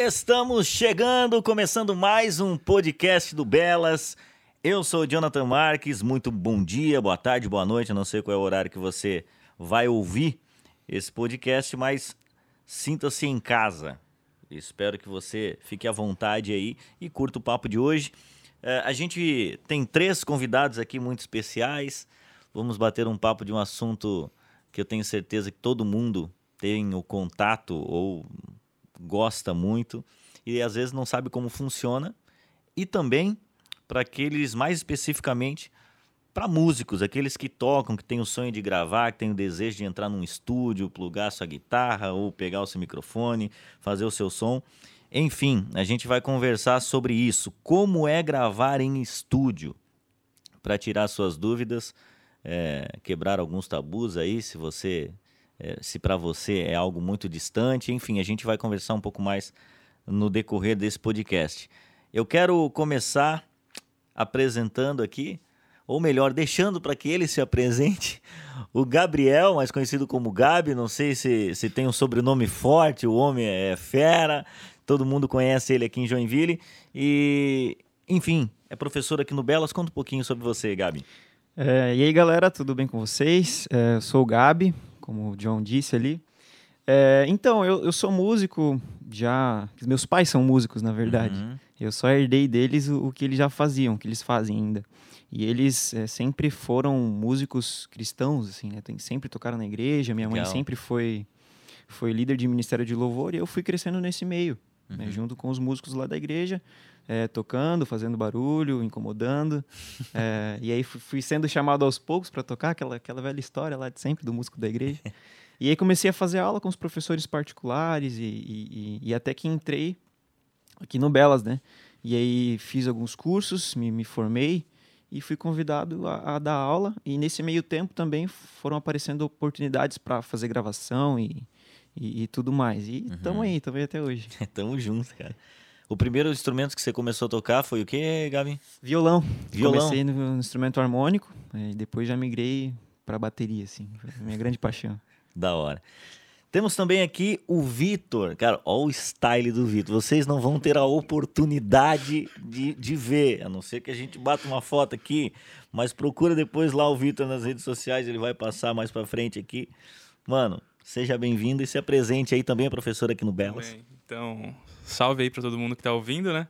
Estamos chegando, começando mais um podcast do Belas. Eu sou o Jonathan Marques, muito bom dia, boa tarde, boa noite, eu não sei qual é o horário que você vai ouvir esse podcast, mas sinta-se em casa. Espero que você fique à vontade aí e curta o papo de hoje. É, a gente tem três convidados aqui muito especiais. Vamos bater um papo de um assunto que eu tenho certeza que todo mundo tem o contato ou gosta muito e às vezes não sabe como funciona. E também para aqueles mais especificamente para músicos, aqueles que tocam, que têm o sonho de gravar, que têm o desejo de entrar num estúdio, plugar sua guitarra ou pegar o seu microfone, fazer o seu som. Enfim, a gente vai conversar sobre isso, como é gravar em estúdio, para tirar suas dúvidas, é, quebrar alguns tabus aí, se você se para você é algo muito distante. Enfim, a gente vai conversar um pouco mais no decorrer desse podcast. Eu quero começar apresentando aqui, ou melhor, deixando para que ele se apresente, o Gabriel, mais conhecido como Gabi. Não sei se, se tem um sobrenome forte, o homem é fera, todo mundo conhece ele aqui em Joinville. E, enfim, é professor aqui no Belas. Conta um pouquinho sobre você, Gabi. É, e aí, galera, tudo bem com vocês? É, eu sou o Gabi, como o John disse ali. É, então, eu, eu sou músico já. Meus pais são músicos, na verdade. Uhum. Eu só herdei deles o, o, que eles já faziam, o que eles fazem ainda. E eles é, sempre foram músicos cristãos, assim, né? Tem, sempre tocaram na igreja. Minha Legal. mãe sempre foi, foi líder de ministério de louvor e eu fui crescendo nesse meio, né? uhum. né? junto com os músicos lá da igreja. É, tocando, fazendo barulho, incomodando. é, e aí fui sendo chamado aos poucos para tocar aquela, aquela velha história lá de sempre do músico da igreja. E aí comecei a fazer aula com os professores particulares e, e, e até que entrei aqui no Belas, né? E aí fiz alguns cursos, me, me formei e fui convidado a, a, dar aula. E nesse meio tempo também foram aparecendo oportunidades para fazer gravação e, e, e, tudo mais. E estamos uhum. aí, estamos aí até hoje. Tamo junto, cara. O primeiro instrumento que você começou a tocar foi o que, Gabi? Violão. Violão. Comecei no, instrumento harmônico, e depois já migrei para bateria, assim. Foi a minha grande paixão. Da hora. Temos também aqui o Vitor. Cara, olha o style do Vitor. Vocês não vão ter a oportunidade de, de ver, a não ser que a gente bata uma foto aqui, mas procura depois lá o Vitor nas redes sociais, ele vai passar mais para frente aqui. Mano, seja bem-vindo e se apresente aí também, a professora aqui no Belas. Bem, então, salve aí para todo mundo que está ouvindo, né?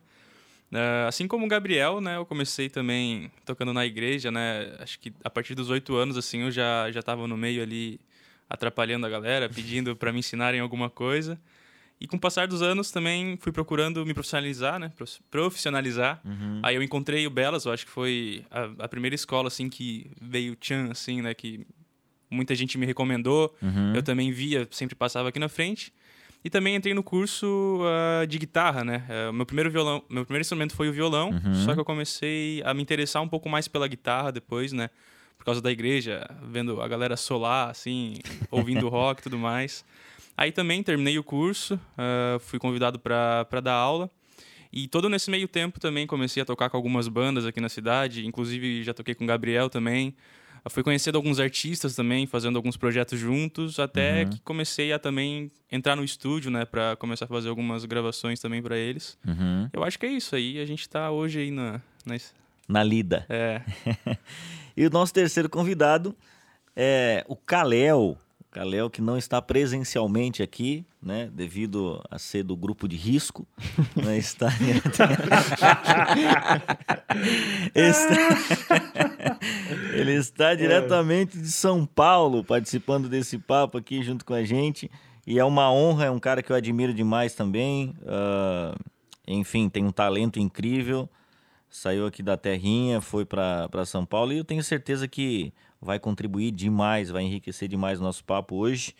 Uh, assim como o Gabriel, né, eu comecei também tocando na igreja, né? Acho que a partir dos oito anos, assim, eu já já estava no meio ali atrapalhando a galera, pedindo para me ensinarem alguma coisa. E com o passar dos anos também fui procurando me profissionalizar, né? Profissionalizar. Uhum. Aí eu encontrei o Belas, eu acho que foi a, a primeira escola assim que veio Chan, assim, né? Que muita gente me recomendou. Uhum. Eu também via, sempre passava aqui na frente. E também entrei no curso uh, de guitarra, né? Uh, meu primeiro violão, meu primeiro instrumento foi o violão, uhum. só que eu comecei a me interessar um pouco mais pela guitarra depois, né? Por causa da igreja, vendo a galera solar, assim, ouvindo rock e tudo mais. Aí também terminei o curso, uh, fui convidado para dar aula. E todo nesse meio tempo também comecei a tocar com algumas bandas aqui na cidade, inclusive já toquei com o Gabriel também fui conhecendo alguns artistas também, fazendo alguns projetos juntos, até uhum. que comecei a também entrar no estúdio, né, para começar a fazer algumas gravações também para eles. Uhum. Eu acho que é isso aí, a gente tá hoje aí na na, na lida. É. e o nosso terceiro convidado é o Kalel. Kalel que não está presencialmente aqui, né, devido a ser do grupo de risco, né, está... está... Ele está diretamente de São Paulo, participando desse papo aqui junto com a gente, e é uma honra, é um cara que eu admiro demais também, uh, enfim, tem um talento incrível, saiu aqui da terrinha, foi para São Paulo, e eu tenho certeza que vai contribuir demais, vai enriquecer demais o nosso papo hoje.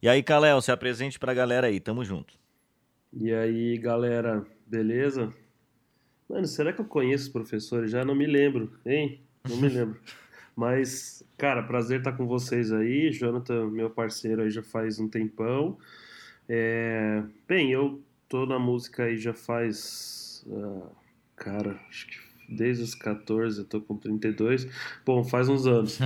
E aí, Kalel, se apresente para a galera aí, tamo junto. E aí, galera, beleza? Mano, será que eu conheço os professores? Já não me lembro, hein? Não me lembro. Mas, cara, prazer estar com vocês aí. Jonathan, meu parceiro aí já faz um tempão. É... Bem, eu tô na música aí já faz. Uh, cara, acho que desde os 14, eu tô com 32. Bom, faz uns anos.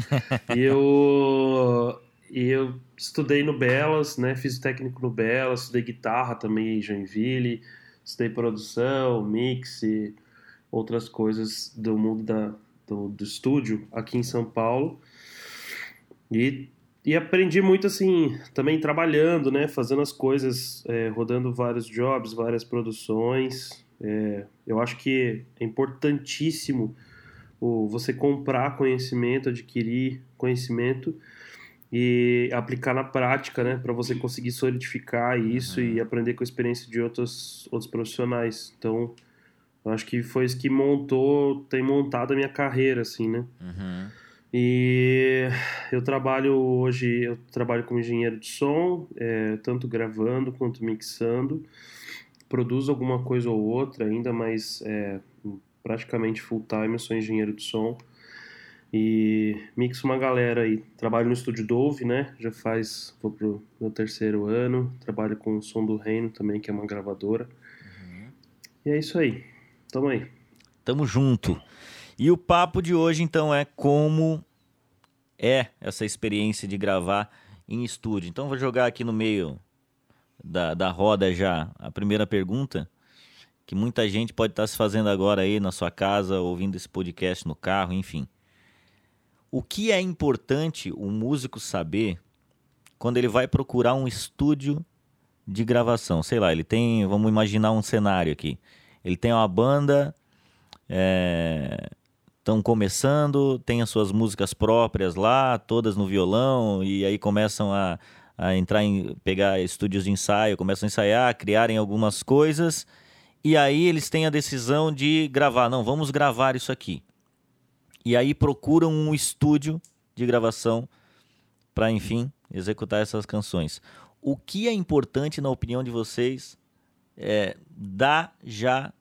e eu. e eu estudei no Belas, né? Fiz técnico no Belas, estudei guitarra também em Joinville, estudei produção, mix e outras coisas do mundo da, do, do estúdio aqui em São Paulo. E, e aprendi muito assim, também trabalhando, né? Fazendo as coisas, é, rodando vários jobs, várias produções. É, eu acho que é importantíssimo o, você comprar conhecimento, adquirir conhecimento e aplicar na prática, né, para você conseguir solidificar isso uhum. e aprender com a experiência de outros outros profissionais. Então, eu acho que foi isso que montou, tem montado a minha carreira, assim, né? Uhum. E eu trabalho hoje, eu trabalho como engenheiro de som, é, tanto gravando quanto mixando. Produzo alguma coisa ou outra ainda, mas é, praticamente full time, eu sou engenheiro de som. E mixo uma galera aí. Trabalho no estúdio Dove, né? Já faz, vou pro meu terceiro ano. Trabalho com o Som do Reino também, que é uma gravadora. Uhum. E é isso aí. Tamo aí. Tamo junto. E o papo de hoje, então, é como é essa experiência de gravar em estúdio. Então, vou jogar aqui no meio da, da roda já a primeira pergunta que muita gente pode estar se fazendo agora aí na sua casa, ouvindo esse podcast no carro, enfim. O que é importante o músico saber quando ele vai procurar um estúdio de gravação? Sei lá, ele tem, vamos imaginar um cenário aqui. Ele tem uma banda, estão é, começando, tem as suas músicas próprias lá, todas no violão, e aí começam a, a entrar em pegar estúdios de ensaio, começam a ensaiar, criarem algumas coisas e aí eles têm a decisão de gravar. Não, vamos gravar isso aqui. E aí procuram um estúdio de gravação para, enfim, executar essas canções. O que é importante, na opinião de vocês, é dar já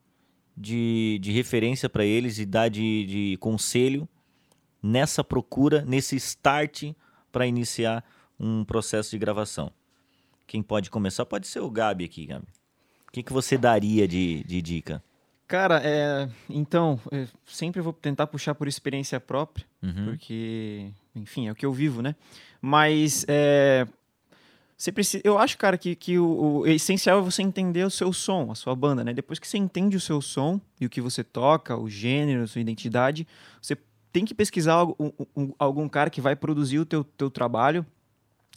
de, de referência para eles e dar de, de conselho nessa procura, nesse start para iniciar um processo de gravação? Quem pode começar? Pode ser o Gabi aqui, Gabi. O que, que você daria de, de dica? Cara, é, então, eu sempre vou tentar puxar por experiência própria, uhum. porque, enfim, é o que eu vivo, né? Mas é, você precisa, eu acho, cara, que, que o, o, essencial é você entender o seu som, a sua banda, né? Depois que você entende o seu som e o que você toca, o gênero, a sua identidade, você tem que pesquisar algum, algum cara que vai produzir o teu, teu trabalho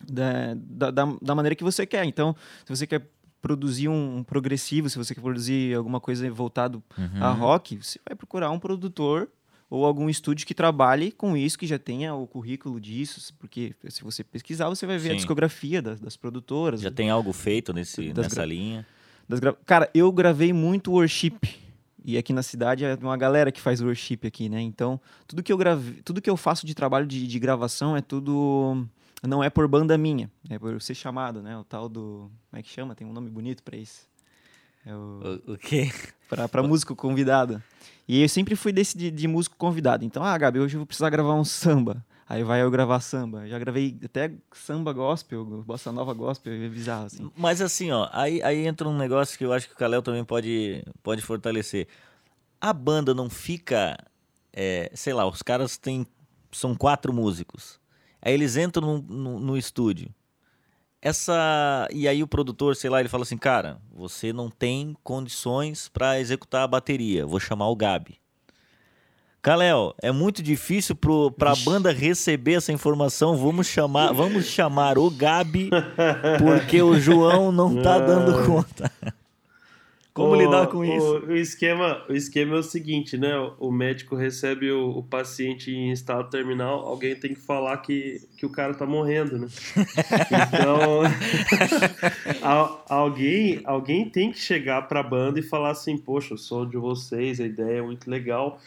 da, da, da maneira que você quer. Então, se você quer produzir um, progressivo, se você quer produzir alguma coisa voltado uhum. a rock, você vai procurar um produtor ou algum estúdio que trabalhe com isso, que já tenha o currículo disso, porque se você pesquisar, você vai ver Sim. a discografia das, das produtoras. Já tem algo feito nesse, nessa linha? Cara, eu gravei muito worship. E aqui na cidade é uma galera que faz worship aqui, né? Então, tudo que eu grave... tudo que eu faço de trabalho de, de gravação é tudo não é por banda minha, é por ser chamado, né? O tal do. Como é que chama? Tem um nome bonito para isso. É o... o, o quê? Pra, músico convidado. E eu sempre fui desse de, de, músico convidado. Então, ah, Gabi, hoje eu vou precisar gravar um samba. Aí vai eu gravar samba. Já gravei até samba gospel, bossa nova gospel, é bizarro, assim. Mas assim, ó, aí, aí entra um negócio que eu acho que o Kalel também pode, pode fortalecer. A banda não fica, é, sei lá, os caras têm, são quatro músicos. Aí eles entram no, no, no estúdio. Essa e aí o produtor, sei lá, ele fala assim, cara, você não tem condições para executar a bateria. Vou chamar o Gabi. Kalel, é muito difícil para a banda receber essa informação. Vamos chamar, vamos chamar o Gabi, porque o João não tá dando conta. Como o, lidar com isso? O, esquema, o esquema é o seguinte, né? O médico recebe o, o, paciente em estado terminal, alguém tem que falar que, que o cara tá morrendo, né? Então, alguém, alguém tem que chegar pra banda e falar assim, poxa, eu sou de vocês, a ideia é muito legal,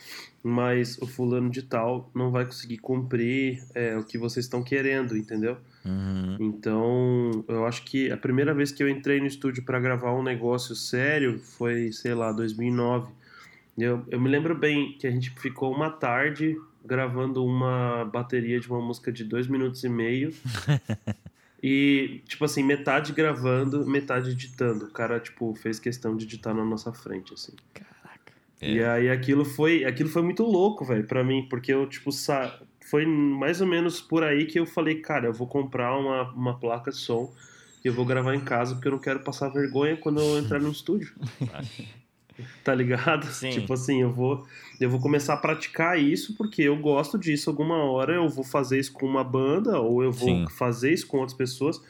mas o fulano de tal não vai conseguir cumprir é, o que vocês estão querendo, entendeu? Uhum. Então, eu acho que a primeira vez que eu entrei no estúdio para gravar um negócio sério foi, sei lá, 2009. Eu, eu me lembro bem que a gente ficou uma tarde gravando uma bateria de uma música de dois minutos e meio. e, tipo assim, metade gravando, metade editando. O cara, tipo, fez questão de editar na nossa frente, assim. Caraca. É. E aí aquilo foi, aquilo foi muito louco, velho, pra mim, porque eu, tipo, sa foi mais ou menos por aí que eu falei, cara, eu vou comprar uma, uma placa de som e eu vou gravar em casa porque eu não quero passar vergonha quando eu entrar no estúdio. tá ligado? Sim. Tipo assim, eu vou, eu vou começar a praticar isso porque eu gosto disso. Alguma hora eu vou fazer isso com uma banda ou eu vou Sim. fazer isso com outras pessoas.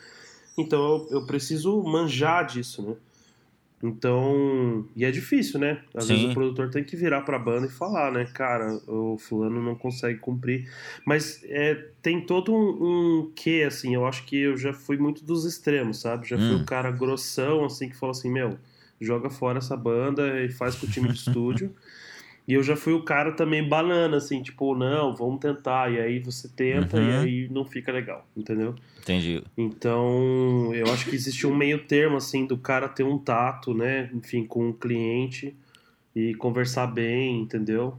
Então eu, eu preciso manjar disso, né? Então, e é difícil, né? Às Sim. vezes o produtor tem que virar pra banda e falar, né? Cara, o fulano não consegue cumprir. Mas é, tem todo um, um quê, assim, eu acho que eu já fui muito dos extremos, sabe? Já fui Hum. o cara grossão, assim, que falou assim, meu, joga fora essa banda e faz com o time de estúdio. E eu já fui o cara também banana, assim, tipo, não, vamos tentar. E aí você tenta e Uhum. aí não fica legal, entendeu? Entendi. Então, eu acho que existe um meio termo, assim, do cara ter um tato, né? Enfim, com o cliente e conversar bem, entendeu?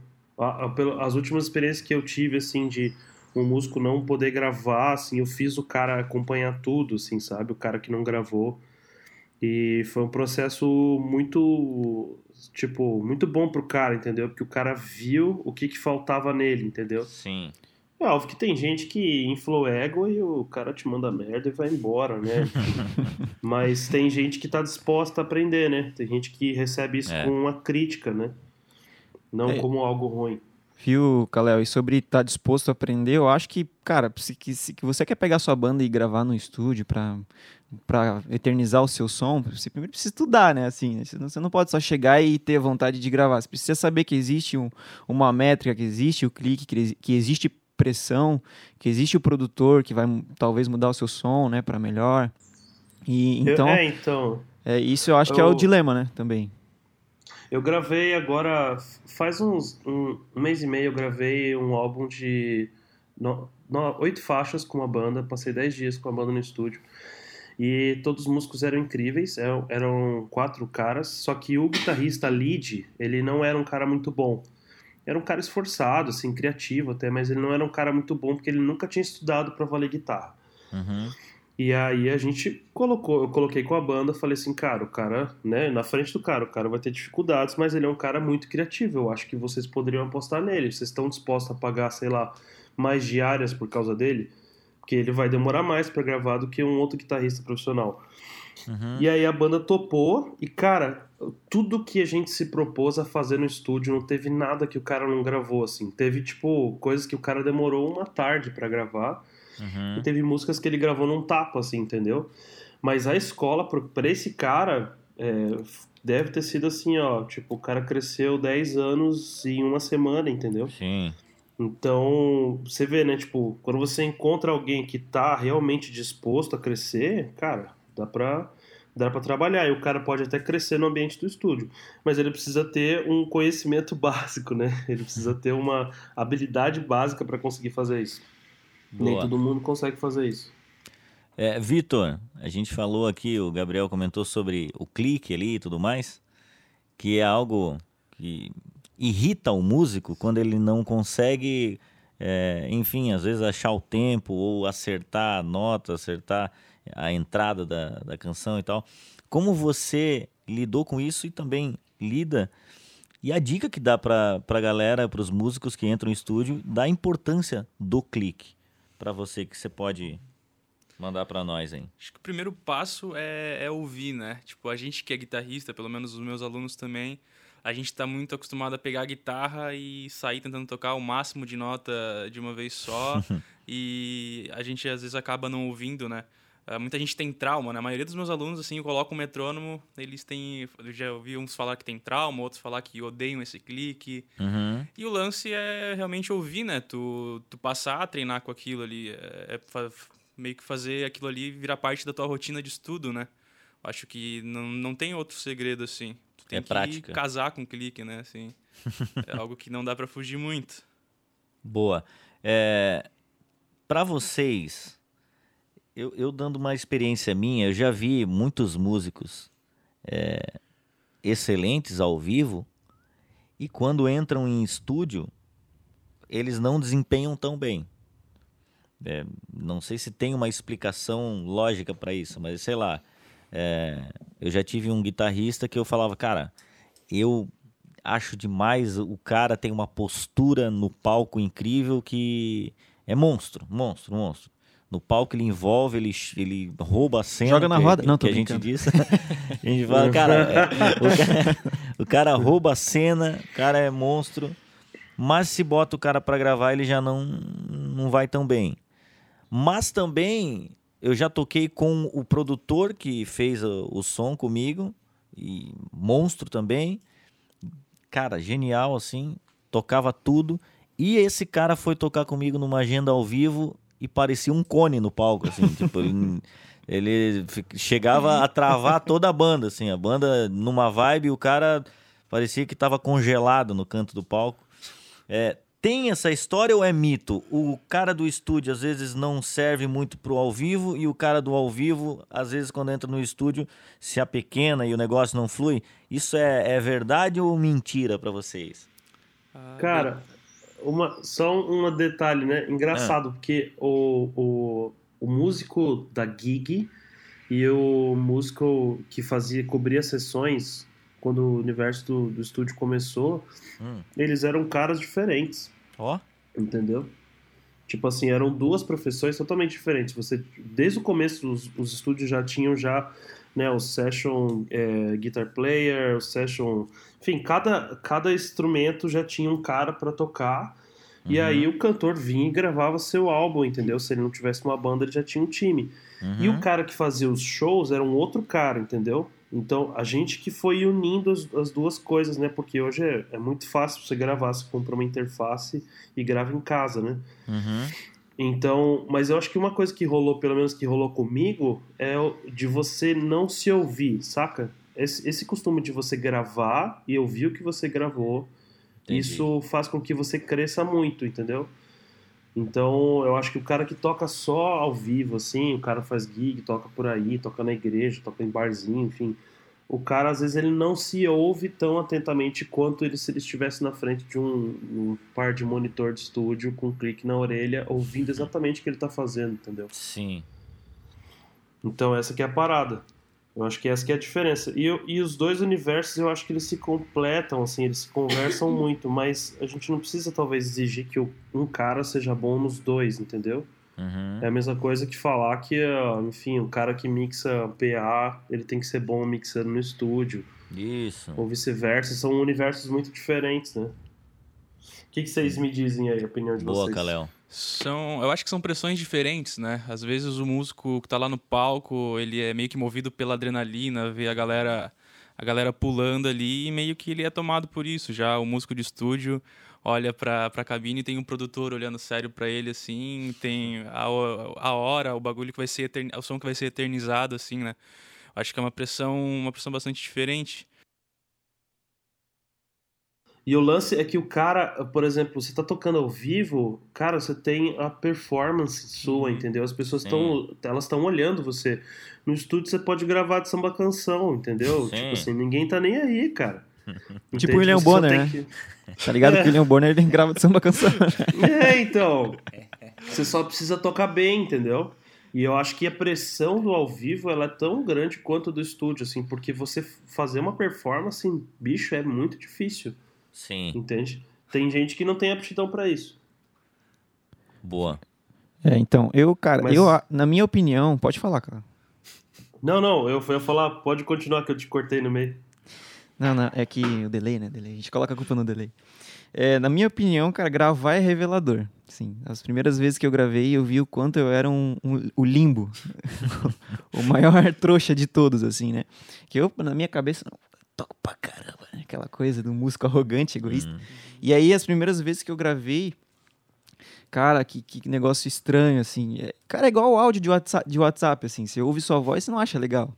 As últimas experiências que eu tive, assim, de um músico não poder gravar, assim, eu fiz o cara acompanhar tudo, assim, sabe? O cara que não gravou. E foi um processo muito, tipo, muito bom pro cara, entendeu? Porque o cara viu o que que faltava nele, entendeu? Sim. É óbvio que tem gente que infla o ego e o cara te manda merda e vai embora, né? Mas tem gente que tá disposta a aprender, né? Tem gente que recebe isso É. com uma crítica, né? Não É. como algo ruim. Viu, Kalel? E sobre estar disposto a aprender, eu acho que, cara, se, que, se que você quer pegar sua banda e gravar no estúdio pra, pra eternizar o seu som, você primeiro precisa estudar, né? Assim, né? Você não- pode só chegar e ter vontade de gravar. Você precisa saber que existe um- uma métrica, que existe o clique, que, que existe pressão, que existe o produtor que vai talvez mudar o seu som, né, para melhor. E Eu- então, é, então. é, isso eu acho que é o eu- dilema, né, também. Eu gravei agora, faz uns um, um mês e meio, eu gravei um álbum de no- no- oito faixas com uma banda, passei dez dias com a banda no estúdio. E todos os músicos eram incríveis, eram, eram quatro caras, só que o guitarrista lead, ele não era um cara muito bom. Era um cara esforçado, assim, criativo até, mas ele não era um cara muito bom porque ele nunca tinha estudado pra valer guitarra. Uhum. E aí a gente colocou, eu coloquei com a banda, falei assim, cara, o cara, né, na frente do cara, o cara vai ter dificuldades, mas ele é um cara muito criativo. Eu acho que vocês poderiam apostar nele. Vocês estão dispostos a pagar, sei lá, mais diárias por causa dele? Porque ele vai demorar mais pra gravar do que um outro guitarrista profissional. Uhum. E aí a banda topou e, cara, tudo que a gente se propôs a fazer no estúdio, não teve nada que o cara não gravou, assim. Teve, tipo, coisas que o cara demorou uma tarde pra gravar. Uhum. E teve músicas que ele gravou num tapa, assim, entendeu? Mas a escola, pra esse cara, é, deve ter sido assim, ó. Tipo, o cara cresceu 10 anos em uma semana, entendeu? Sim. Então, você vê, né? Tipo, quando você encontra alguém que tá realmente disposto a crescer, cara, dá pra, dá pra trabalhar. E o cara pode até crescer no ambiente do estúdio. Mas ele precisa ter um conhecimento básico, né? Ele precisa ter uma habilidade básica pra conseguir fazer isso. Nem Boa. todo mundo consegue fazer isso. É, Vitor, a gente falou aqui, o Gabriel comentou sobre o clique ali e tudo mais, que é algo que irrita o músico quando ele não consegue, é, enfim, às vezes achar o tempo ou acertar a nota, acertar a entrada da, da canção e tal. Como você lidou com isso e também lida? E a dica que dá pra, pra galera, pros músicos que entram no estúdio, da importância do clique. Pra você que você pode mandar pra nós, hein? Acho que o primeiro passo é, é ouvir, né? Tipo, a gente que é guitarrista, pelo menos os meus alunos também, a gente tá muito acostumado a pegar a guitarra e sair tentando tocar o máximo de nota de uma vez só. e a gente às vezes acaba não ouvindo, né? Ah, Muita gente tem trauma, né? A maioria dos meus alunos, assim, eu coloco um metrônomo, eles têm. Eu já ouvi uns falar que tem trauma, outros falar que odeiam esse clique. Uhum. E o lance é realmente ouvir, né? Tu, tu passar a treinar com aquilo ali. É, é meio que fazer aquilo ali virar parte da tua rotina de estudo, né? Acho que não, não tem outro segredo assim. Tem É que prática. casar com o clique, né? Assim, é algo que não dá pra fugir muito. Boa. É, para vocês, eu, eu dando uma experiência minha, eu já vi muitos músicos é, excelentes ao vivo e quando entram em estúdio, eles não desempenham tão bem. É, não sei se tem uma explicação lógica para isso, mas sei lá. é, eu já tive um guitarrista que eu falava, cara, eu acho demais. O cara tem uma postura no palco incrível que é monstro, monstro, monstro. No palco ele envolve, ele, ele rouba a cena. Joga na que, roda. Não, tô que a gente diz. a gente fala, cara, é, o cara, o cara rouba a cena, o cara é monstro. Mas se bota o cara pra gravar, ele já não, não vai tão bem. Mas também eu já toquei com o produtor que fez o, o som comigo, e monstro também. Cara, genial assim, tocava tudo. E esse cara foi tocar comigo numa agenda ao vivo e parecia um cone no palco, assim, tipo, ele, ele chegava a travar toda a banda, assim, a banda numa vibe, o cara parecia que estava congelado no canto do palco. É, tem essa história ou é mito? O cara do estúdio às vezes não serve muito pro ao vivo e o cara do ao vivo, às vezes quando entra no estúdio, se apequena e o negócio não flui. Isso é, é verdade ou mentira pra vocês? Ah, Cara, uma, só um detalhe, né? Engraçado, porque o, o, o músico da gig e o músico que fazia, cobria sessões quando o universo do, do estúdio começou, Hum. eles eram caras diferentes, Ó, entendeu? Tipo assim, eram duas profissões totalmente diferentes. Você, desde o começo, os, os estúdios já tinham já, né, o session é, guitar player, o session, enfim, cada, cada instrumento já tinha um cara para tocar. E Uhum. aí o cantor vinha e gravava seu álbum, entendeu? Se ele não tivesse uma banda, ele já tinha um time. E uhum. o cara que fazia os shows era um outro cara, entendeu? Então a gente que foi unindo as, as duas coisas, né? Porque hoje é, é muito fácil você gravar, você compra uma interface e grava em casa, né? Uhum. Então, mas eu acho que uma coisa que rolou, pelo menos que rolou comigo, é o- de você não se ouvir, saca? Esse, esse costume de você gravar e ouvir o que você gravou, Entendi. isso faz com que você cresça muito, entendeu? Então, eu acho que o cara que toca só ao vivo, assim, o cara faz gig, toca por aí, toca na igreja, toca em barzinho, enfim. O cara, às vezes, ele não se ouve tão atentamente quanto ele se ele estivesse na frente de um, um par de monitor de estúdio com um clique na orelha, ouvindo exatamente o que ele tá fazendo, entendeu? Sim. Então, essa que é a parada. Eu acho que essa que é a diferença. E, eu- e os dois universos, eu acho que eles se completam, assim, eles se conversam muito, mas a gente não precisa, talvez, exigir que um cara seja bom nos dois, entendeu? Uhum. É a mesma coisa que falar que, ah, enfim, o cara que mixa PA, ele tem que ser bom mixando no estúdio, Isso. ou vice-versa. São universos muito diferentes, né? O que, que vocês me dizem aí, a opinião de Boa, vocês? Kalel. São, eu acho que são pressões diferentes, né? Às vezes o músico que tá lá no palco, ele é meio que movido pela adrenalina, vê a galera, a galera pulando ali e meio que ele é tomado por isso. Já o músico de estúdio olha pra, pra cabine e tem um produtor olhando sério pra ele assim, tem a, a hora, o bagulho que vai ser etern, o som que vai ser eternizado assim, né? Acho que é uma pressão, uma pressão bastante diferente. E o lance é que o cara, por exemplo, você tá tocando ao vivo, cara, você tem a performance sua, entendeu? As pessoas estão, elas estão olhando você. No estúdio você pode gravar de samba canção, entendeu? Sim. Tipo assim, ninguém tá nem aí, cara. Tipo o William Você só Bonner, né? que- Tá ligado que o William Bonner ele grava de samba canção. É, então. Você só precisa tocar bem, entendeu? E eu acho que a pressão do ao vivo ela é tão grande quanto do estúdio, assim, porque você fazer uma performance, bicho, é muito difícil, Sim. entende? Tem gente que não tem aptidão pra isso. Boa. É, então, eu, cara, Mas- eu, na minha opinião, pode falar, cara. Não, não, eu eu ia falar, pode continuar que eu te cortei no meio. Não, não, é que o delay, né? Delay. A gente coloca a culpa no delay. É, na minha opinião, cara, gravar é revelador. Sim, as primeiras vezes que eu gravei, eu vi o quanto eu era um, um- o limbo. o maior trouxa de todos, assim, né? Que eu, na minha cabeça, não, toco pra caramba, né? Aquela coisa do músico arrogante, egoísta. Uhum. E aí, as primeiras vezes que eu gravei, cara, que, que negócio estranho, assim. É, cara, é igual o áudio de WhatsApp, de WhatsApp, assim. Você ouve sua voz, você não acha legal.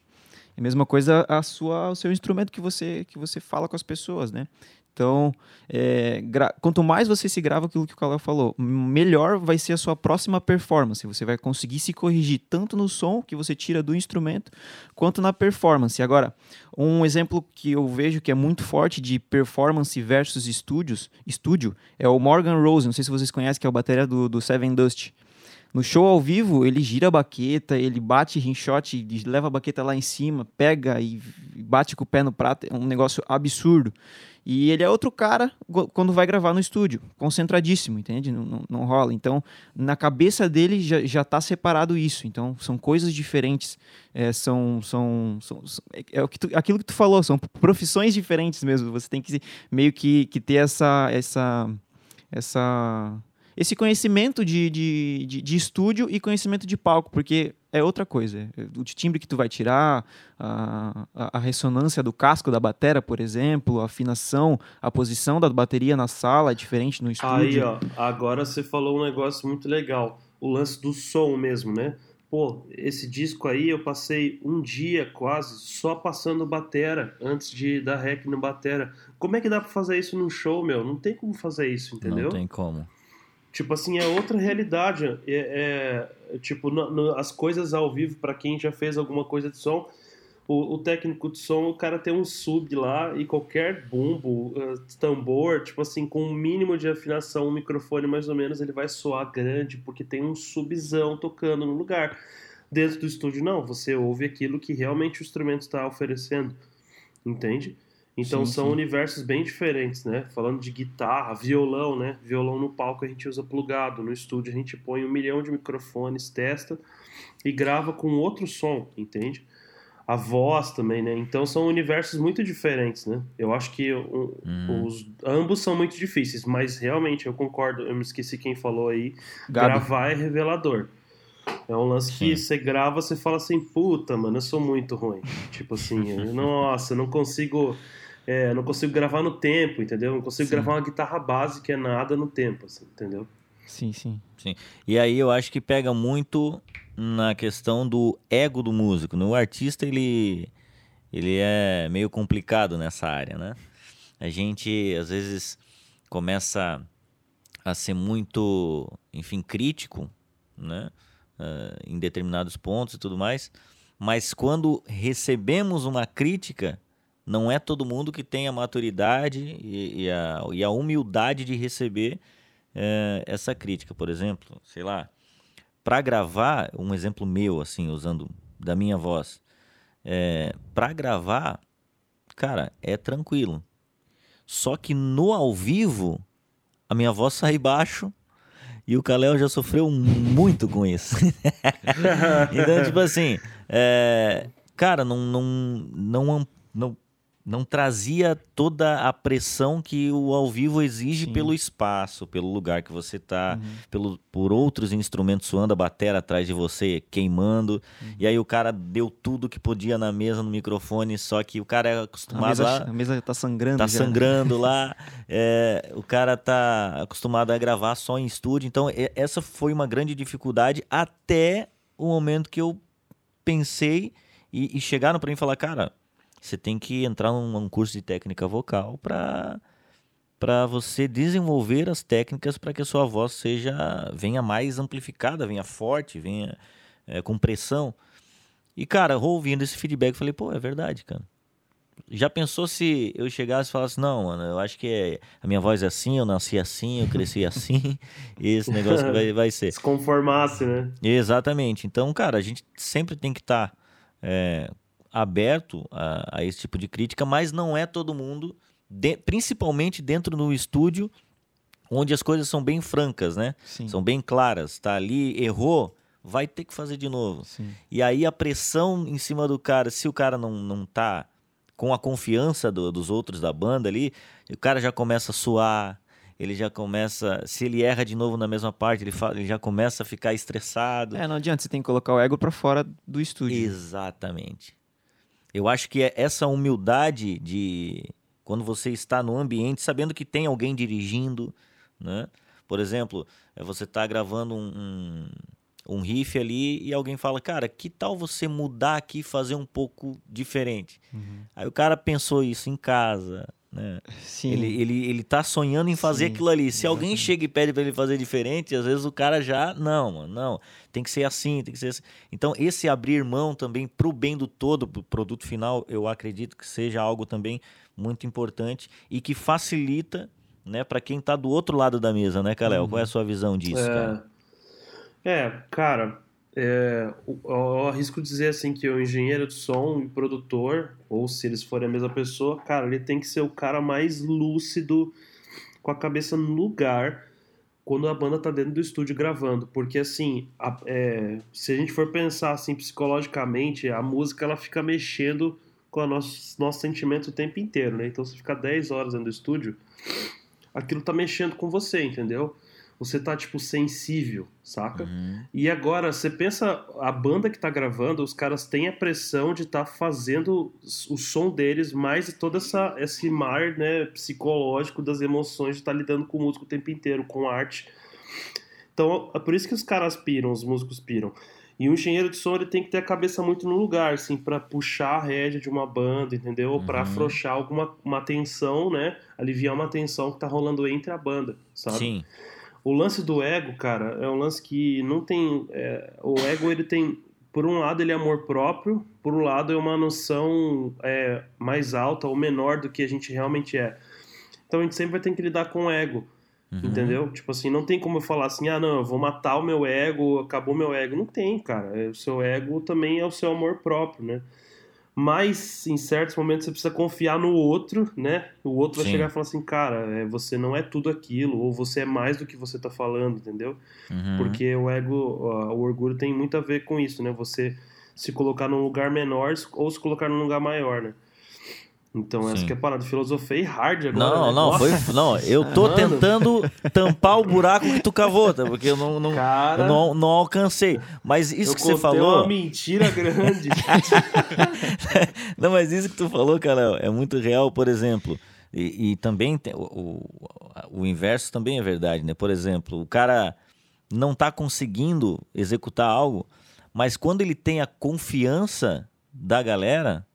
É a mesma coisa a sua, o seu instrumento que você, que você fala com as pessoas, né? Então, é, quanto mais você se grava aquilo que o Caleb falou, melhor vai ser a sua próxima performance. Você vai conseguir se corrigir tanto no som que você tira do instrumento, quanto na performance. Agora, um exemplo que eu vejo que é muito forte de performance versus estúdios, estúdio é o Morgan Rose. Não sei se vocês conhecem, que é o bateria do, do Seven Dust. No show ao vivo, ele gira a baqueta, ele bate rinshot, leva a baqueta lá em cima, pega e bate com o pé no prato, é um negócio absurdo. E ele é outro cara quando vai gravar no estúdio, concentradíssimo, entende? Não, não, não rola. Então, na cabeça dele já, já tá separado isso. Então, são coisas diferentes. É, são, são, são, é, é o que tu, aquilo que tu falou, são profissões diferentes mesmo. Você tem que meio que, que ter essa, essa, essa esse conhecimento de, de, de, de, estúdio e conhecimento de palco, porque é outra coisa. O timbre que tu vai tirar, a, a, a ressonância do casco da batera, por exemplo, a afinação, a posição da bateria na sala é diferente no estúdio. Aí, ó, agora você falou um negócio muito legal. O lance do som mesmo, né? Pô, esse disco aí eu passei um dia quase só passando batera antes de dar rec no batera. Como é que dá pra fazer isso num show, meu? Não tem como fazer isso, entendeu? Não tem como. Tipo assim, é outra realidade. É, é tipo, no, no, as coisas ao vivo, para quem já fez alguma coisa de som, o, o, técnico de som, o cara tem um sub lá e qualquer bumbo, uh, tambor, tipo assim, com um mínimo de afinação, um microfone mais ou menos, ele vai soar grande, porque tem um subzão tocando no lugar. Dentro do estúdio, não, você ouve aquilo que realmente o instrumento está oferecendo, entende? Então sim, são sim. universos bem diferentes, né? Falando de guitarra, violão, né? Violão no palco a gente usa plugado, no estúdio a gente põe um milhão de microfones, testa e grava com outro som, entende? A voz também, né? Então são universos muito diferentes, né? Eu acho que um, hum. os, ambos são muito difíceis, mas realmente eu concordo, eu me esqueci quem falou aí, Gabi. gravar é revelador. É um lance Sim. que você grava, você fala assim, puta, mano, eu sou muito ruim. Tipo assim, nossa, eu não consigo é, não consigo gravar no tempo, entendeu? Não consigo sim. gravar uma guitarra base que é nada no tempo, assim, entendeu? Sim, sim. Sim. E aí eu acho que pega muito na questão do ego do músico. No né? artista ele ele é meio complicado nessa área, né? A gente às vezes começa a ser muito, enfim, crítico, né? Uh, em determinados pontos e tudo mais. Mas quando recebemos uma crítica, não é todo mundo que tem a maturidade e, e, a, e a, humildade de receber é, essa crítica. Por exemplo, sei lá, para gravar, um exemplo meu, assim, usando da minha voz, é, para gravar, cara, é tranquilo. Só que no ao vivo, a minha voz sai baixo e o Kalel já sofreu muito com isso. então, tipo assim, é, cara, não, não, não, não não trazia toda a pressão que o ao vivo exige Sim. pelo espaço, pelo lugar que você está, uhum. pelo por outros instrumentos soando a bateria atrás de você, queimando. Uhum. E aí o cara deu tudo que podia na mesa, no microfone, só que o cara é acostumado a mesa, lá... A mesa tá sangrando Tá já. sangrando lá. É, o cara tá acostumado a gravar só em estúdio. Então essa foi uma grande dificuldade até o momento que eu pensei e, e chegaram para mim e falar, cara você tem que entrar num, curso de técnica vocal para para você desenvolver as técnicas para que a sua voz seja venha mais amplificada, venha forte, venha é, com pressão. E cara, ouvindo esse feedback, falei, pô, é verdade, cara. Já pensou se eu chegasse e falasse, não, mano, eu acho que é, a minha voz é assim, eu nasci assim, eu cresci assim, e esse negócio que vai, vai ser. Se conformasse, né? Exatamente. Então, cara, a gente sempre tem que estar tá, é, aberto a, a, esse tipo de crítica, mas não é todo mundo, de, principalmente dentro do estúdio, onde as coisas são bem francas, né? Sim. São bem claras. Tá ali, errou, vai ter que fazer de novo. Sim. E aí a pressão em cima do cara, se o cara não, não tá com a confiança do, dos outros da banda ali, o cara já começa a suar, ele já começa. Se ele erra de novo na mesma parte, ele, fala, ele já começa a ficar estressado. É, não adianta, você tem que colocar o ego para fora do estúdio. Exatamente. Eu acho que é essa humildade de quando você está no ambiente, sabendo que tem alguém dirigindo, né? Por exemplo, é, você está gravando um, um, um, riff ali e alguém fala, cara, que tal você mudar aqui e fazer um pouco diferente? Uhum. Aí o cara pensou isso em casa, né? Sim. Ele, ele, ele tá sonhando em fazer Sim, aquilo ali. Se exatamente. alguém chega e pede para ele fazer diferente, às vezes o cara já, não, mano, não, tem que ser assim, tem que ser assim. Então, esse abrir mão também pro bem do todo, pro produto final, eu acredito que seja algo também muito importante e que facilita, né, para quem tá do outro lado da mesa, né, Kalel? Uhum. Qual é a sua visão disso, é... cara? É, cara, é, eu, arrisco dizer assim que o engenheiro de som e produtor, ou se eles forem a mesma pessoa, cara, ele tem que ser o cara mais lúcido, com a cabeça no lugar, quando a banda tá dentro do estúdio gravando, porque assim, a- é, se a gente for pensar assim psicologicamente, a música ela fica mexendo com o nosso, nosso sentimento o tempo inteiro, né? Então você fica 10 horas dentro do estúdio, aquilo tá mexendo com você, entendeu? Você tá, tipo, sensível, saca? E agora, você pensa, a banda que tá gravando, os caras têm a pressão de estar fazendo o som deles, mais todo essa, esse mar né, psicológico das emoções de estar lidando com o músico o tempo inteiro, com arte. Então, é por isso que os caras piram, os músicos piram. E o engenheiro de som ele tem que ter a cabeça muito no lugar, assim, para puxar a rédea de uma banda, entendeu? Ou para afrouxar alguma uma tensão, né? Aliviar uma tensão que tá rolando entre a banda, sabe? Sim. O lance do ego, cara, é um lance que não tem. é, o ego, ele tem. Por um lado, ele é amor próprio, por um lado, é uma noção é, mais alta ou menor do que a gente realmente é. Então a gente sempre vai ter que lidar com o ego. Entendeu? Tipo assim, não tem como eu falar assim, ah, não, eu vou matar o meu ego, acabou meu ego. Não tem, cara. É, O seu ego também é o seu amor próprio, né? Mas em certos momentos você precisa confiar no outro, né? O outro vai Sim. chegar e falar assim, cara, é, você não é tudo aquilo, ou você é mais do que você tá falando, entendeu? Uhum. Porque o ego, o orgulho tem muito a ver com isso, né? Você se colocar num lugar menor ou se colocar num lugar maior, né? Então essa Sim. que é a parada. Filosofei hard agora. Não, né? não, Nossa, foi. Não, eu tô Mano. tentando tampar o buraco que tu cavou, tá? Porque eu não, não, Cara, eu não, não alcancei. Mas isso que você falou. uma mentira grande. Não, mas isso que tu falou, cara, é muito real, por exemplo. E, e também tem, o, o, o inverso também é verdade, né? Por exemplo, o cara não tá conseguindo executar algo, mas quando ele tem a confiança da galera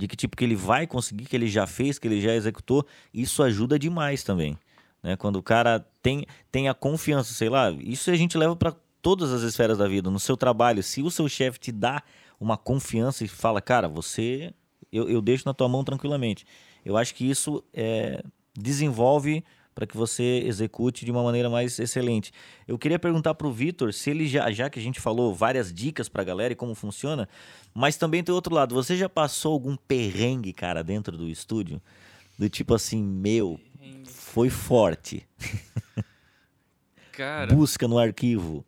de que tipo que ele vai conseguir, que ele já fez, que ele já executou, isso ajuda demais também, né? Quando o cara tem tem a confiança, sei lá, isso a gente leva para todas as esferas da vida, no seu trabalho, se o seu chefe te dá uma confiança e fala, cara, você eu, eu deixo na tua mão tranquilamente. Eu acho que isso é, desenvolve para que você execute de uma maneira mais excelente. Eu queria perguntar para o Vitor se ele já, já que a gente falou várias dicas para a galera e como funciona, mas também tem outro lado. Você já passou algum perrengue, cara, dentro do estúdio? Do tipo assim, meu, foi forte. Cara, Busca no arquivo.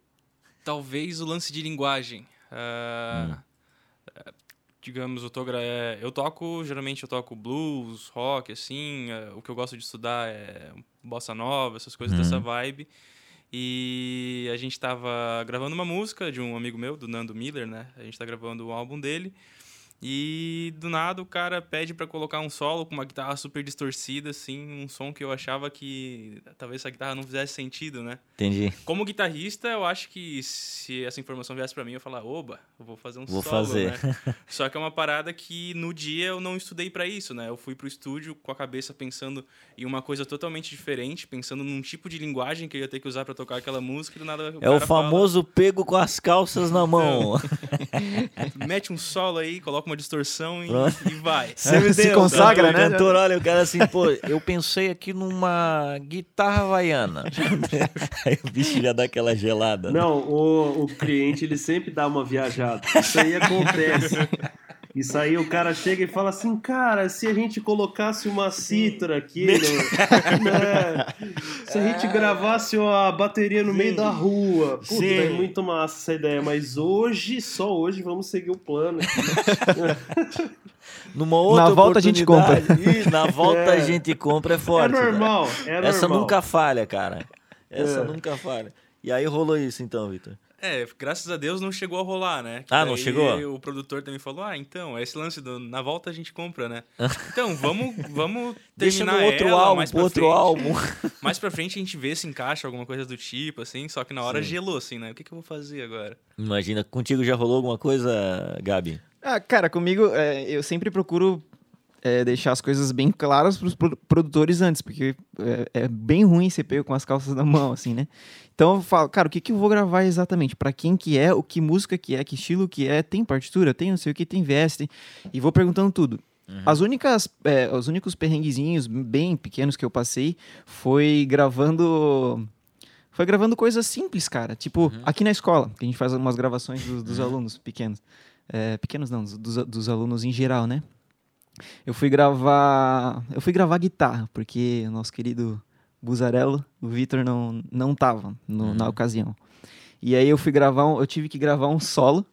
talvez o lance de linguagem. Ah, eh, Digamos, eu, tô, gra- é, eu toco, geralmente eu toco blues, rock, assim. eh, o que eu gosto de estudar é bossa nova, essas coisas dessa vibe. E a gente tava gravando uma música de um amigo meu, do Nando Miller, né? A gente tá gravando o álbum dele. E do nada o cara pede pra colocar um solo com uma guitarra super distorcida, assim, um som que eu achava que talvez essa guitarra não fizesse sentido, né? Entendi. Como guitarrista, eu acho que se essa informação viesse pra mim, eu falar, oba, eu vou fazer um Vou solo, fazer. né? Só que é uma parada que no dia eu não estudei pra isso, né? Eu fui pro estúdio com a cabeça pensando em uma coisa totalmente diferente, pensando num tipo de linguagem que eu ia ter que usar pra tocar aquela música e do nada É o cara fala, famoso pego com as calças na mão. mete um solo aí, coloca uma distorção e, e vai. Você Se consagra, o né? cantor, olha, o cara assim, pô, eu pensei aqui numa guitarra havaiana. Aí o bicho já dá aquela gelada. né? Não, o, o cliente ele sempre dá uma viajada. Isso aí acontece. Isso aí o cara chega e fala assim, cara, se a gente colocasse uma cítara aqui, no- né? se a gente gravasse a bateria no meio da rua, puta, Sim. é muito massa essa ideia. Mas hoje, só hoje, vamos seguir o plano. Numa outra Na volta a gente Ih, na volta É. a gente compra é forte. é cara. normal, é normal. Essa nunca falha, cara. Essa É. nunca falha. E aí rolou isso então, Vitor. É, graças a Deus não chegou a rolar, né? Que Ah, não chegou? O produtor também falou: ah, então, esse lance do na volta a gente compra, né? Então, vamos, vamos Deixa no outro ela álbum, mais pra outro frente. álbum. Mais pra frente a gente vê se encaixa alguma coisa do tipo, assim, só que na hora Sim. gelou, assim, né? O que, que eu vou fazer agora? Imagina, contigo já rolou alguma coisa, Gabi? Ah, cara, comigo é, eu sempre procuro é, deixar as coisas bem claras para os produtores antes, porque é, é bem ruim ser pego com as calças na mão, assim, né? Então eu falo, cara, o que, que eu vou gravar exatamente? Para quem que é, o que música que é, que estilo que é, tem partitura, tem não sei o que, tem VS, tem... e vou perguntando tudo. As únicas, é, os únicos perrenguezinhos bem pequenos que eu passei foi gravando foi gravando coisas simples, cara. Tipo, uhum. aqui na escola, que a gente faz umas gravações dos, dos uhum. alunos pequenos. É, pequenos não, dos, dos alunos em geral, né? Eu fui gravar. Eu fui gravar guitarra, porque o nosso querido Buzarello, o Vitor, não, não tava no, uhum. na ocasião. E aí eu fui gravar, um, eu tive que gravar um solo,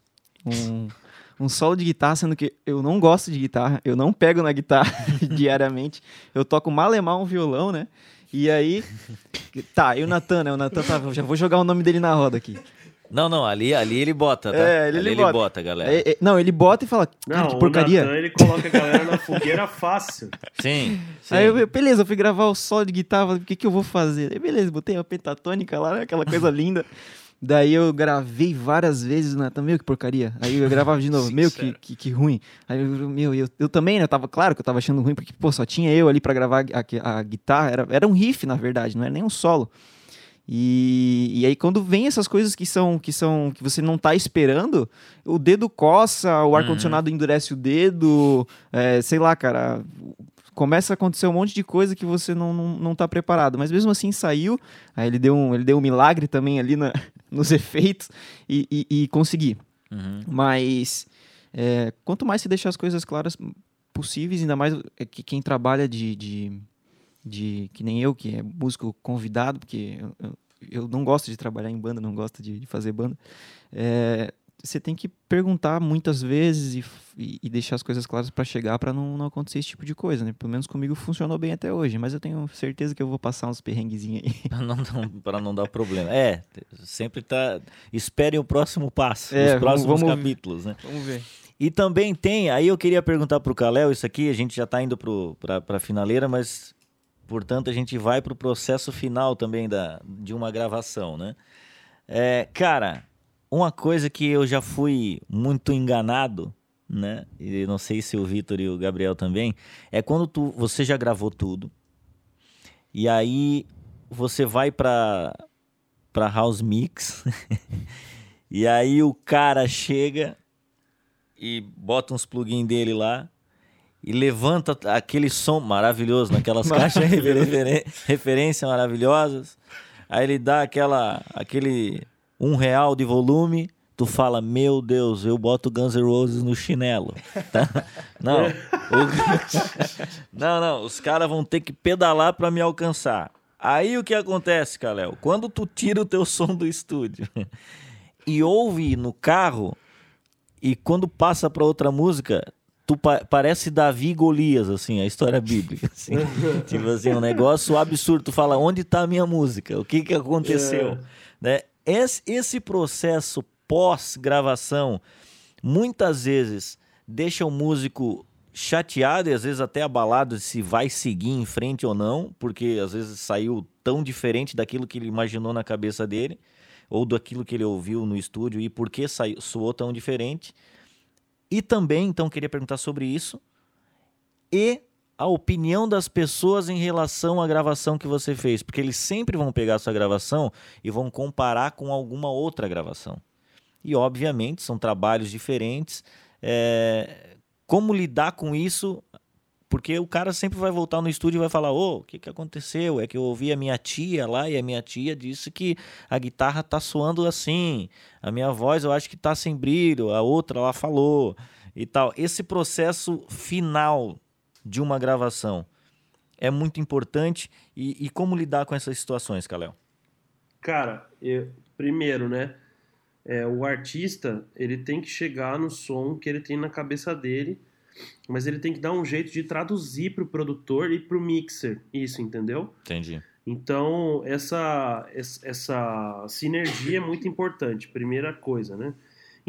um, um solo de guitarra, sendo que eu não gosto de guitarra, eu não pego na guitarra diariamente, eu toco malemar um violão, né? E aí, tá, e o Natan, né? O Natan tá, já vou jogar o nome dele na roda aqui. Não, não, ali, ali ele bota, tá? É, ele, ali ele, bota. bota, galera. É, é, não, ele bota e fala, cara, não, que porcaria. Não, ele coloca a galera na fogueira fácil. Sim, sim. Aí eu, beleza, eu fui gravar o solo de guitarra, o que que eu vou fazer? Aí, beleza, botei a pentatônica lá, aquela coisa linda. Daí eu gravei várias vezes, né? Meio que porcaria. Aí eu gravava de novo, meio que, que, que, ruim. Aí eu, meu, eu, eu também, né? Tava claro que eu tava achando ruim, porque, pô, só tinha eu ali para gravar a, a, guitarra. Era, era um riff, na verdade, não era nem um solo. E, e aí quando vem essas coisas que são que são que você não tá esperando, o dedo coça, o ar condicionado uhum. endurece o dedo, é, sei lá, cara, começa a acontecer um monte de coisa que você não, não, não tá preparado. Mas mesmo assim saiu, aí ele deu um, ele deu um milagre também ali na, nos efeitos e, e, e consegui. Uhum. Mas é, quanto mais se deixar as coisas claras possíveis, ainda mais é que quem trabalha de, de, de que nem eu, que é músico convidado, porque eu, eu, eu não gosto de trabalhar em banda, não gosto de, de fazer banda. É, você tem que perguntar muitas vezes e, e, deixar as coisas claras para chegar para não, não, acontecer esse tipo de coisa, né? Pelo menos comigo funcionou bem até hoje, mas eu tenho certeza que eu vou passar uns perrenguezinhos aí. Para não, não, não dar problema. É, sempre tá. Espere o próximo passo, é, os próximos vamos, capítulos, né? Vamos ver. E também tem, aí eu queria perguntar pro Caléo, isso aqui, a gente já está indo para a finaleira, mas portanto a gente vai para o processo final também da, de uma gravação, né? É, cara, uma coisa que eu já fui muito enganado, né? E não sei se o Vitor e o Gabriel também, é quando tu, você já gravou tudo. E aí você vai para para house mix. e aí o cara chega e bota uns plugins dele lá e levanta aquele som maravilhoso naquelas caixas refer referência maravilhosas. Aí ele dá aquela aquele um real de volume, tu fala, meu Deus, eu boto Guns N' Roses no chinelo. Tá? Não, o... não, não, os caras vão ter que pedalar para me alcançar. Aí o que acontece, Kalel? Quando tu tira o teu som do estúdio e ouve no carro, e quando passa para outra música, tu pa parece Davi e Golias, assim, a história bíblica. Assim. tipo assim, um negócio absurdo. Tu fala, onde está a minha música? O que, que aconteceu? É. Né? Esse processo pós-gravação muitas vezes deixa o músico chateado e às vezes até abalado se vai seguir em frente ou não, porque às vezes saiu tão diferente daquilo que ele imaginou na cabeça dele ou daquilo que ele ouviu no estúdio e por que saiu, soou tão diferente. E também, então, queria perguntar sobre isso. E a opinião das pessoas em relação à gravação que você fez, porque eles sempre vão pegar a sua gravação e vão comparar com alguma outra gravação. E, obviamente, são trabalhos diferentes. É... Como lidar com isso? Porque o cara sempre vai voltar no estúdio e vai falar: Ô, oh, o que, que aconteceu? É que eu ouvi a minha tia lá e a minha tia disse que a guitarra tá soando assim. A minha voz eu acho que tá sem brilho. A outra lá falou e tal. Esse processo final de uma gravação é muito importante e, e como lidar com essas situações, Kalel? Cara, eu, primeiro, né? É, o artista ele tem que chegar no som que ele tem na cabeça dele, mas ele tem que dar um jeito de traduzir para o produtor e para o mixer isso, entendeu? Entendi. Então essa essa sinergia é muito importante, primeira coisa, né?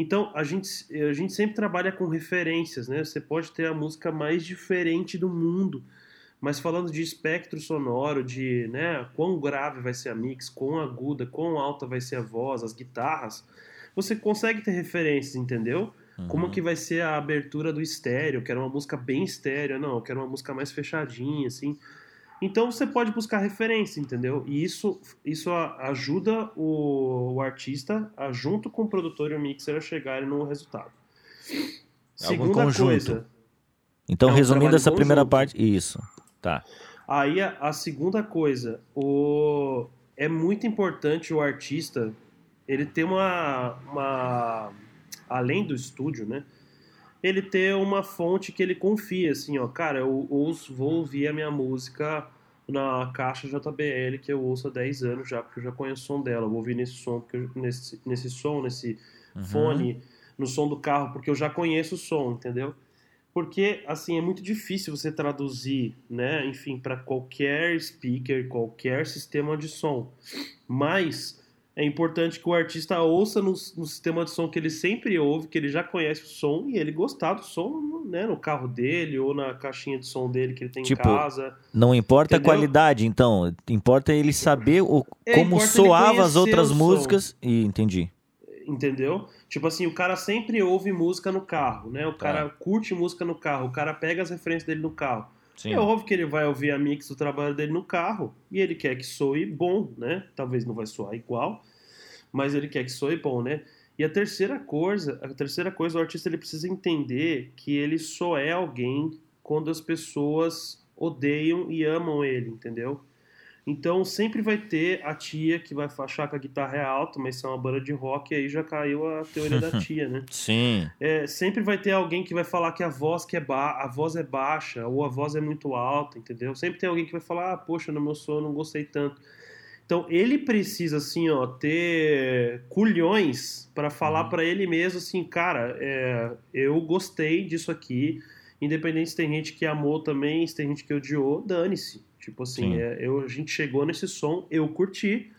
Então, a gente, a gente sempre trabalha com referências, né? Você pode ter a música mais diferente do mundo, mas falando de espectro sonoro, de né, quão grave vai ser a mix, quão aguda, quão alta vai ser a voz, as guitarras, você consegue ter referências, entendeu? Uhum. Como que vai ser a abertura do estéreo? Quero uma música bem estéreo, não, eu quero uma música mais fechadinha, assim. Então você pode buscar referência, entendeu? E isso, isso ajuda o, o artista, a, junto com o produtor e o mixer, a chegarem no resultado. É Segunda conjunto. coisa. Então, é um resumindo essa primeira parte, isso. Tá. Aí a, a, segunda coisa, o, é muito importante o artista ele ter uma, uma além do estúdio, né? Ele ter uma fonte que ele confia, assim, ó, cara, eu ouço, vou ouvir a minha música na caixa JBL que eu ouço há 10 anos já, porque eu já conheço o som dela. Eu vou ouvir nesse som, porque eu, nesse, nesse som, nesse uhum. fone, no som do carro, porque eu já conheço o som, entendeu? Porque, assim, é muito difícil você traduzir, né, enfim, para qualquer speaker, qualquer sistema de som. Mas é importante que o artista ouça no, no, sistema de som que ele sempre ouve, que ele já conhece o som e ele gostar do som né, no carro dele ou na caixinha de som dele que ele tem tipo, em casa. Não importa entendeu? a qualidade, então. Importa ele saber o, é, como soava as outras músicas. E entendi. Entendeu? Tipo assim, o cara sempre ouve música no carro, né? O cara tá. curte música no carro, o cara pega as referências dele no carro. Sim. É óbvio que ele vai ouvir a mix do trabalho dele no carro e ele quer que soe bom, né? Talvez não vai soar igual, mas ele quer que soe bom, né? E a terceira coisa, a terceira coisa, o artista ele precisa entender que ele só é alguém quando as pessoas odeiam e amam ele, entendeu? Então sempre vai ter a tia que vai achar que a guitarra é alta, mas se é uma banda de rock, aí já caiu a teoria da tia, né? Sim. É, sempre vai ter alguém que vai falar que a voz que é ba a voz é baixa ou a voz é muito alta, entendeu? Sempre tem alguém que vai falar, ah, poxa, no meu som eu não gostei tanto. Então ele precisa assim, ó, ter culhões para falar uhum. para ele mesmo assim, cara, é, eu gostei disso aqui, independente se tem gente que amou também, se tem gente que odiou, dane-se. Tipo assim, é, eu, a gente chegou nesse som, eu curti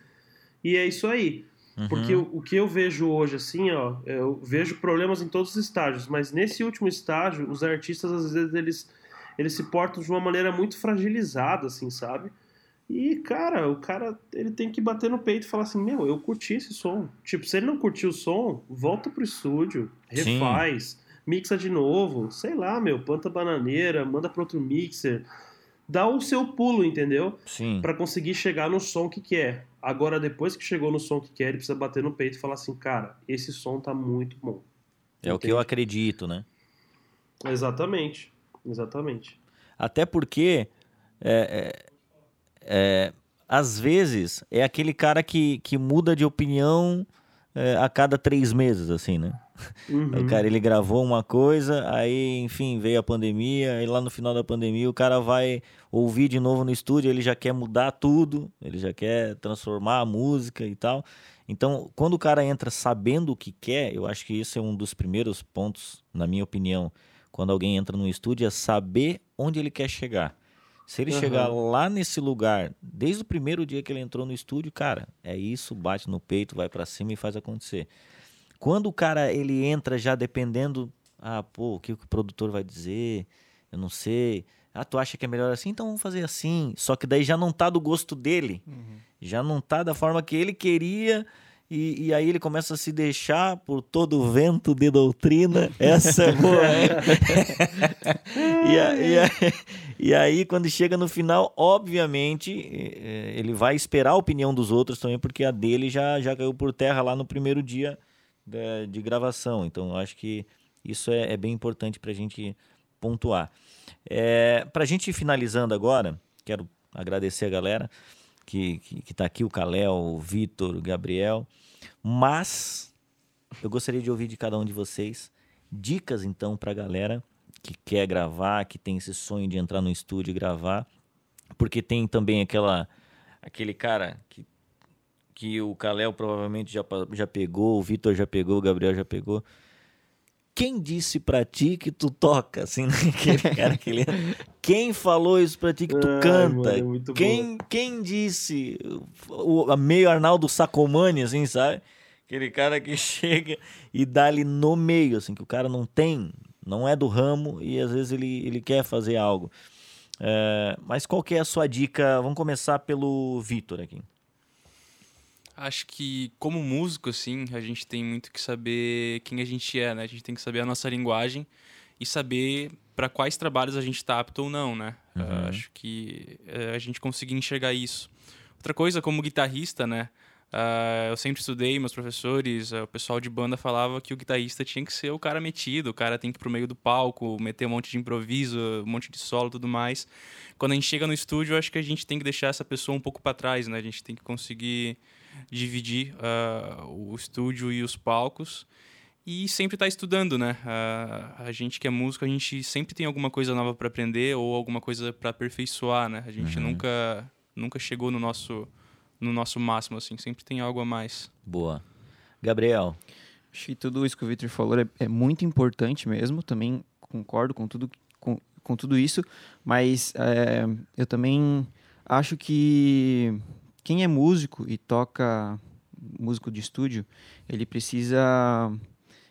e é isso aí. Uhum. Porque o, o, que eu vejo hoje, assim, ó, eu vejo problemas em todos os estágios, mas nesse último estágio, os artistas às vezes eles, eles se portam de uma maneira muito fragilizada, assim, sabe? E, cara, o cara ele tem que bater no peito e falar assim: Meu, eu curti esse som. Tipo, se ele não curtiu o som, volta pro estúdio, refaz, Sim. mixa de novo, sei lá, meu, planta bananeira, manda para outro mixer. Dá o seu pulo, entendeu? Sim. Para conseguir chegar no som que quer. Agora, depois que chegou no som que quer, ele precisa bater no peito e falar assim: Cara, esse som tá muito bom. É Entende? o que eu acredito, né? Exatamente. Exatamente. Até porque. É, é é, às vezes é aquele cara que, que muda de opinião é, a cada três meses, assim, né? Uhum. O cara ele gravou uma coisa, aí enfim veio a pandemia, e lá no final da pandemia o cara vai ouvir de novo no estúdio, ele já quer mudar tudo, ele já quer transformar a música e tal. Então, quando o cara entra sabendo o que quer, eu acho que isso é um dos primeiros pontos, na minha opinião, quando alguém entra no estúdio, é saber onde ele quer chegar. Se ele uhum. chegar lá nesse lugar, desde o primeiro dia que ele entrou no estúdio, cara, é isso, bate no peito, vai para cima e faz acontecer. Quando o cara ele entra já dependendo, ah, pô, o que o produtor vai dizer? Eu não sei. Ah, tu acha que é melhor assim? Então vamos fazer assim. Só que daí já não tá do gosto dele. Uhum. Já não tá da forma que ele queria e, e, aí ele começa a se deixar por todo o vento de doutrina. Essa é boa, e, a, e, a, e, aí, quando chega no final, obviamente, é, ele vai esperar a opinião dos outros também, porque a dele já, já caiu por terra lá no primeiro dia de, de gravação. Então, eu acho que isso é, é bem importante para a gente pontuar. É, para a gente ir finalizando agora, quero agradecer a galera que está que, que tá aqui, o Caléo, o Vitor, o Gabriel. Mas eu gostaria de ouvir de cada um de vocês dicas então para a galera que quer gravar, que tem esse sonho de entrar no estúdio e gravar, porque tem também aquela aquele cara que que o Kalel provavelmente já, já pegou, o Vitor já pegou, o Gabriel já pegou. Quem disse pra ti que tu toca, assim, né? aquele cara que ele... Quem falou isso pra ti que tu Ai, canta? Mano, é quem, quem disse? O, meio Arnaldo Sacomani, assim, sabe? Aquele cara que chega e dá ali no meio, assim, que o cara não tem, não é do ramo e às vezes ele, ele quer fazer algo. É, mas qual que é a sua dica? Vamos começar pelo Vitor aqui. Acho que como músico, assim, a gente tem muito que saber quem a gente é, né? A gente tem que saber a nossa linguagem e saber para quais trabalhos a gente está apto ou não, né? Uhum. Uh, acho que uh, a gente conseguir enxergar isso. Outra coisa, como guitarrista, né? Uh, eu sempre estudei, meus professores, uh, o pessoal de banda falava que o guitarrista tinha que ser o cara metido, o cara tem que ir pro meio do palco, meter um monte de improviso, um monte de solo e tudo mais. Quando a gente chega no estúdio, eu acho que a gente tem que deixar essa pessoa um pouco para trás, né? A gente tem que conseguir dividir uh, o estúdio e os palcos e sempre estar tá estudando, né? a gente que é músico, a gente sempre tem alguma coisa nova para aprender ou alguma coisa para aperfeiçoar, né? A gente uhum. nunca nunca chegou no nosso no nosso máximo, assim. Sempre tem algo a mais. Boa. Gabriel. Acho que tudo isso que o Victor falou é, é muito importante mesmo. Também concordo com tudo, com, com tudo isso. Mas é, eu também acho que quem é músico e toca músico de estúdio, ele precisa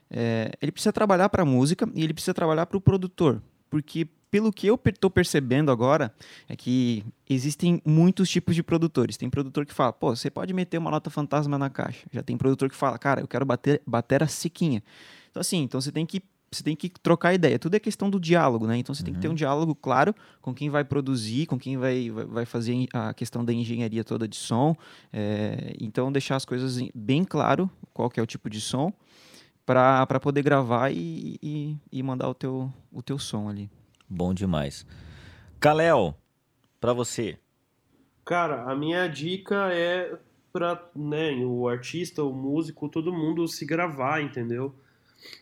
é, ele precisa trabalhar para a música e ele precisa trabalhar para o produtor, porque pelo que eu estou percebendo agora, é que existem muitos tipos de produtores. Tem produtor que fala, pô, você pode meter uma nota fantasma na caixa. Já tem produtor que fala, cara, eu quero bater, bater a sequinha. Então, assim, então você tem que você tem que trocar ideia. Tudo é questão do diálogo, né? Então você uhum. tem que ter um uhum. diálogo claro com quem vai produzir, com quem vai, vai fazer a questão da engenharia toda de som. É, então deixar as coisas bem claro qual que é o tipo de som para poder gravar e, e, e mandar o teu, o teu som ali. Bom demais. Kalel, para você. Cara, a minha dica é para né, o artista, o músico, todo mundo se gravar, entendeu?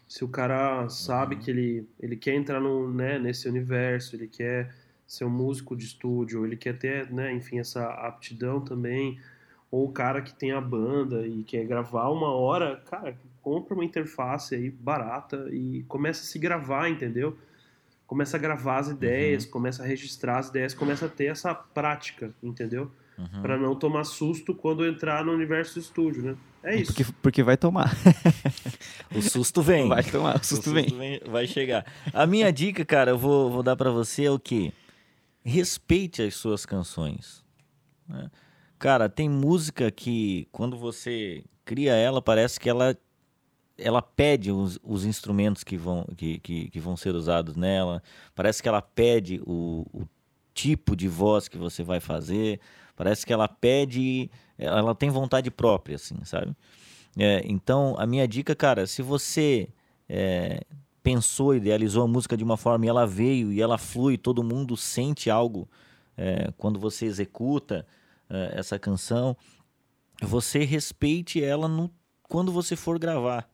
Se o cara sabe uhum. que ele, ele quer entrar no, né, nesse universo, ele quer ser um músico de estúdio, ele quer ter, né, enfim, essa aptidão também, ou o cara que tem a banda e quer gravar uma hora, cara, compra uma interface aí barata e começa a se gravar, entendeu? começa a gravar as ideias, uhum. começa a registrar as ideias, começa a ter essa prática, entendeu? Uhum. Para não tomar susto quando entrar no universo do estúdio, né? É isso. Porque, porque vai tomar. o susto vem. Vai tomar, o susto, o susto vem. vem. Vai chegar. A minha dica, cara, eu vou, vou dar para você é o que? Respeite as suas canções. Né? Cara, tem música que quando você cria ela, parece que ela ela pede os, os instrumentos que vão, que, que, que, vão ser usados nela, parece que ela pede o, o, tipo de voz que você vai fazer, parece que ela pede, ela tem vontade própria, assim, sabe? É, então, a minha dica, cara, se você é, pensou, idealizou a música de uma forma e ela veio e ela flui, todo mundo sente algo é, quando você executa é, essa canção, você respeite ela no, quando você for gravar.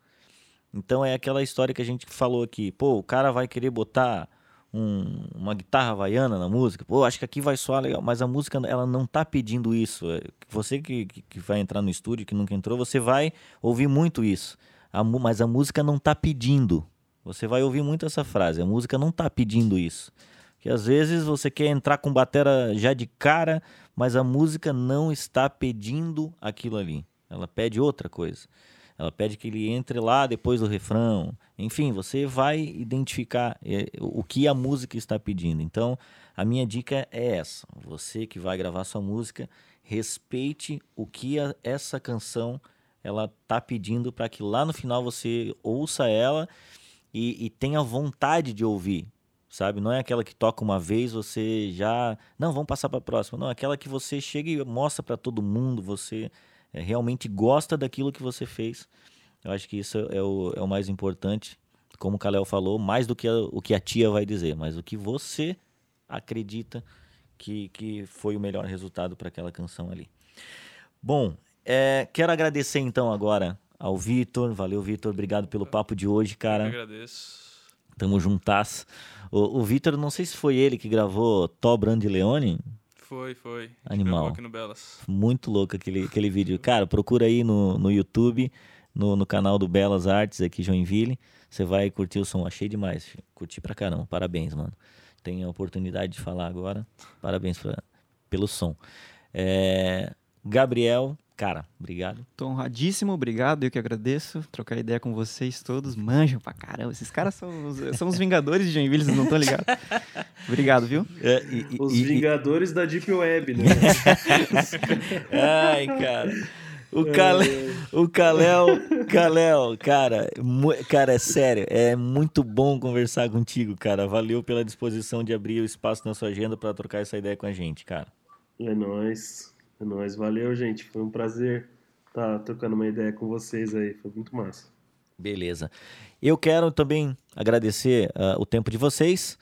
Então é aquela história que a gente falou aqui. Pô, o cara vai querer botar um, uma guitarra havaiana na música. Pô, acho que aqui vai soar legal. Mas a música, ela não tá pedindo isso. É, você que, que vai entrar no estúdio, que nunca entrou, você vai ouvir muito isso. A, mas a música não tá pedindo. Você vai ouvir muito essa frase. A música não tá pedindo isso. Que às vezes você quer entrar com batera já de cara, mas a música não está pedindo aquilo ali. Ela pede outra coisa. Ela pede que ele entre lá depois do refrão. Enfim, você vai identificar é, o que a música está pedindo. Então, a minha dica é essa: você que vai gravar sua música, respeite o que a, essa canção ela está pedindo para que lá no final você ouça ela e, e tenha vontade de ouvir sabe? Não é aquela que toca uma vez, você já. Não, vamos passar para a próxima. Não, é aquela que você chega e mostra para todo mundo, você é, realmente gosta daquilo que você fez. Eu acho que isso é o, é o mais importante. Como o Kalel falou, mais do que a, o que a tia vai dizer, mas o que você acredita que, que foi o melhor resultado para aquela canção ali. Bom, é, quero agradecer então agora ao Vitor. Valeu, Vitor. Obrigado pelo papo de hoje, cara. Eu agradeço. Tamo juntas. O, o Vitor, não sei se foi ele que gravou Tó Brand Leone. Foi, foi. Animal. Aqui no Belas. Muito louco aquele, aquele vídeo. Cara, procura aí no, no YouTube, no, no canal do Belas Artes aqui Joinville. Você vai curtir o som. Achei demais. Curti pra caramba. Parabéns, mano. Tem a oportunidade de falar agora. Parabéns pra, pelo som. É, Gabriel, Cara, obrigado. Tô honradíssimo, obrigado. Eu que agradeço. Trocar ideia com vocês todos. Manjam pra caramba. Esses caras são os, são os Vingadores de Joinville, vocês não estão ligados. Obrigado, viu? É, e, os e, Vingadores e... da Deep Web, né? Ai, cara. O Kalel, o Kalel, Kalel, cara, cara, é sério, é muito bom conversar contigo, cara. Valeu pela disposição de abrir o espaço na sua agenda para trocar essa ideia com a gente, cara. É nóis. É nóis, valeu, gente. Foi um prazer tá trocando uma ideia com vocês aí. Foi muito massa. Beleza. Eu quero também agradecer uh, o tempo de vocês.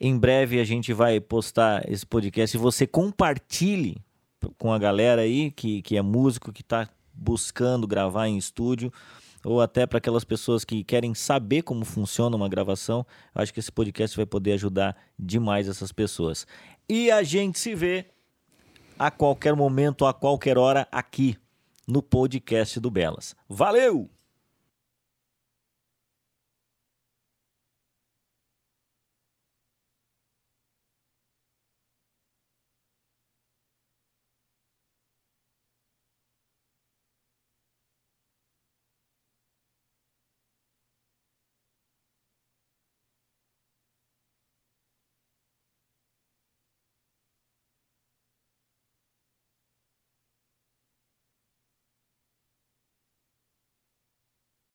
Em breve a gente vai postar esse podcast e você compartilhe com a galera aí que, que é músico, que está buscando gravar em estúdio, ou até para aquelas pessoas que querem saber como funciona uma gravação. Eu acho que esse podcast vai poder ajudar demais essas pessoas. E a gente se vê a qualquer momento, a qualquer hora, aqui no podcast do Belas. Valeu!